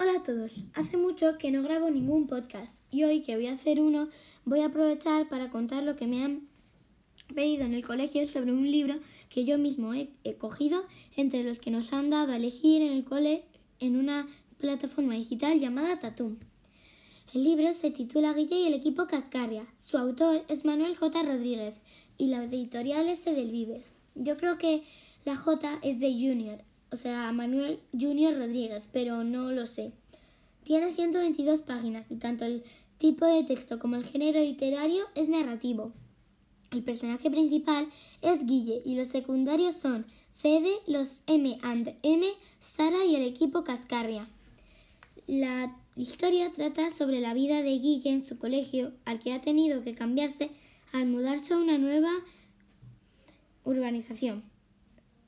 Hola a todos. Hace mucho que no grabo ningún podcast y hoy que voy a hacer uno voy a aprovechar para contar lo que me han pedido en el colegio sobre un libro que yo mismo he, cogido entre los que nos han dado a elegir en el cole en una plataforma digital llamada Tatum. El libro se titula Guille y el equipo Cascarria. Su autor es Manuel J. Rodríguez y la editorial es del Vives. Yo creo que la J es de Junior, o sea, Manuel Junior Rodríguez, pero no lo sé. Tiene 122 páginas y tanto el tipo de texto como el género literario es narrativo. El personaje principal es Guille y los secundarios son Fede, los M and M, Sara y el equipo Cascarria. La historia trata sobre la vida de Guille en su colegio, al que ha tenido que cambiarse al mudarse a una nueva urbanización.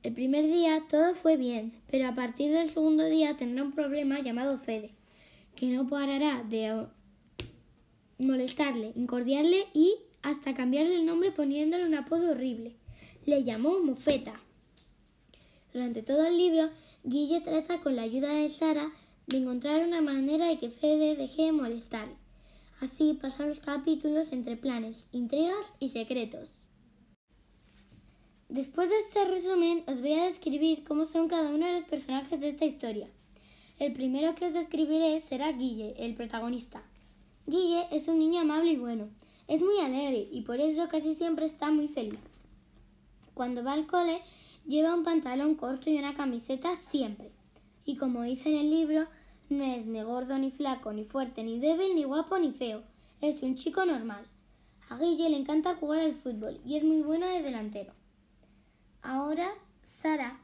El primer día todo fue bien, pero a partir del segundo día tendrá un problema llamado Fede, que no parará de molestarle, incordiarle y hasta cambiarle el nombre poniéndole un apodo horrible. Le llamó Mofeta. Durante todo el libro, Guille trata con la ayuda de Sara de encontrar una manera de que Fede deje de molestarle. Así pasan los capítulos entre planes, intrigas y secretos. Después de este resumen os voy a describir cómo son cada uno de los personajes de esta historia. El primero que os describiré será Guille, el protagonista. Guille es un niño amable y bueno. Es muy alegre y por eso casi siempre está muy feliz. Cuando va al cole lleva un pantalón corto y una camiseta siempre. Y como dice en el libro, no es ni gordo ni flaco, ni fuerte, ni débil, ni guapo, ni feo. Es un chico normal. A Guille le encanta jugar al fútbol y es muy bueno de delantero. Ahora Sara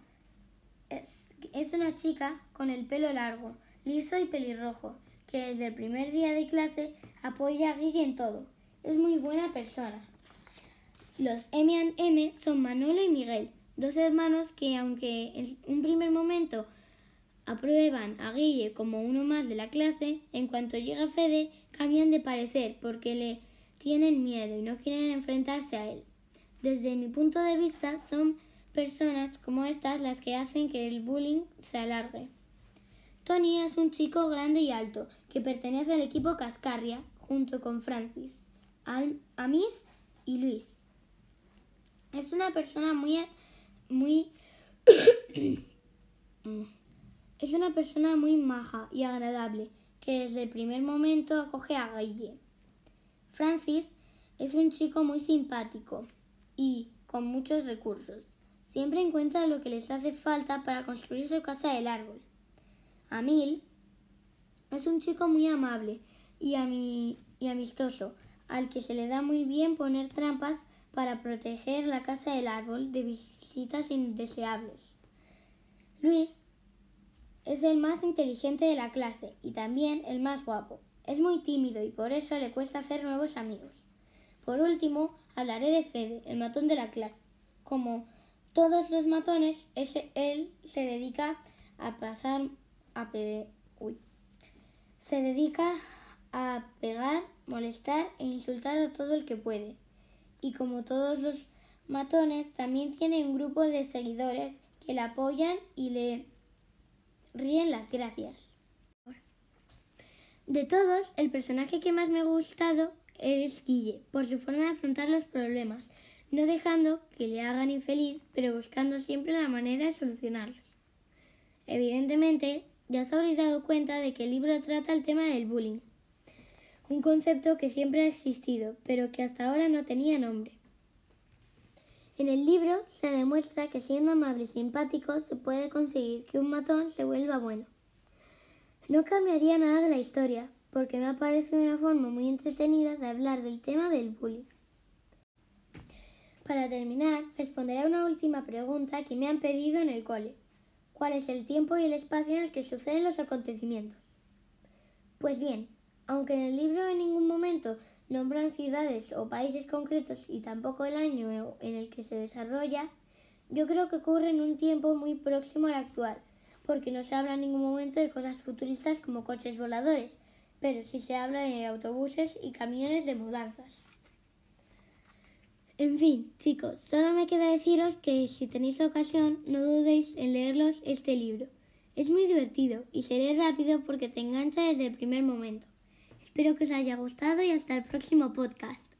es, una chica con el pelo largo, liso y pelirrojo, que desde el primer día de clase apoya a Guille en todo. Es muy buena persona. Los M M son Manolo y Miguel, dos hermanos que aunque en un primer momento aprueban a Guille como uno más de la clase, en cuanto llega Fede cambian de parecer porque le tienen miedo y no quieren enfrentarse a él. Desde mi punto de vista son personas como estas las que hacen que el bullying se alargue. Tony es un chico grande y alto que pertenece al equipo Cascarria junto con Francis, Amis y Luis. Es una persona muy muy es una persona muy maja y agradable que desde el primer momento acoge a Guille. Francis es un chico muy simpático y con muchos recursos. Siempre encuentra lo que les hace falta para construir su casa del árbol. Amil es un chico muy amable y, y amistoso, al que se le da muy bien poner trampas para proteger la casa del árbol de visitas indeseables. Luis es el más inteligente de la clase y también el más guapo. Es muy tímido y por eso le cuesta hacer nuevos amigos. Por último, hablaré de Fede, el matón de la clase. Como todos los matones, él se dedica a pasar a Uy. Se dedica a pegar, molestar e insultar a todo el que puede. Y como todos los matones, también tiene un grupo de seguidores que le apoyan y le ríen las gracias. De todos, el personaje que más me ha gustado es Guille, por su forma de afrontar los problemas, no dejando que le hagan infeliz, pero buscando siempre la manera de solucionarlos. Evidentemente, ya os habréis dado cuenta de que el libro trata el tema del bullying, un concepto que siempre ha existido, pero que hasta ahora no tenía nombre. En el libro se demuestra que siendo amable y simpático se puede conseguir que un matón se vuelva bueno. No cambiaría nada de la historia, porque me ha parecido una forma muy entretenida de hablar del tema del bullying. Para terminar, responderé a una última pregunta que me han pedido en el cole. ¿Cuál es el tiempo y el espacio en el que suceden los acontecimientos? Pues bien, aunque en el libro en ningún momento nombran ciudades o países concretos y tampoco el año en el que se desarrolla, yo creo que ocurre en un tiempo muy próximo al actual, porque no se habla en ningún momento de cosas futuristas como coches voladores, pero sí se habla de autobuses y camiones de mudanzas. En fin, chicos, solo me queda deciros que si tenéis ocasión no dudéis en leerlos este libro. Es muy divertido y se lee rápido porque te engancha desde el primer momento. Espero que os haya gustado y hasta el próximo podcast.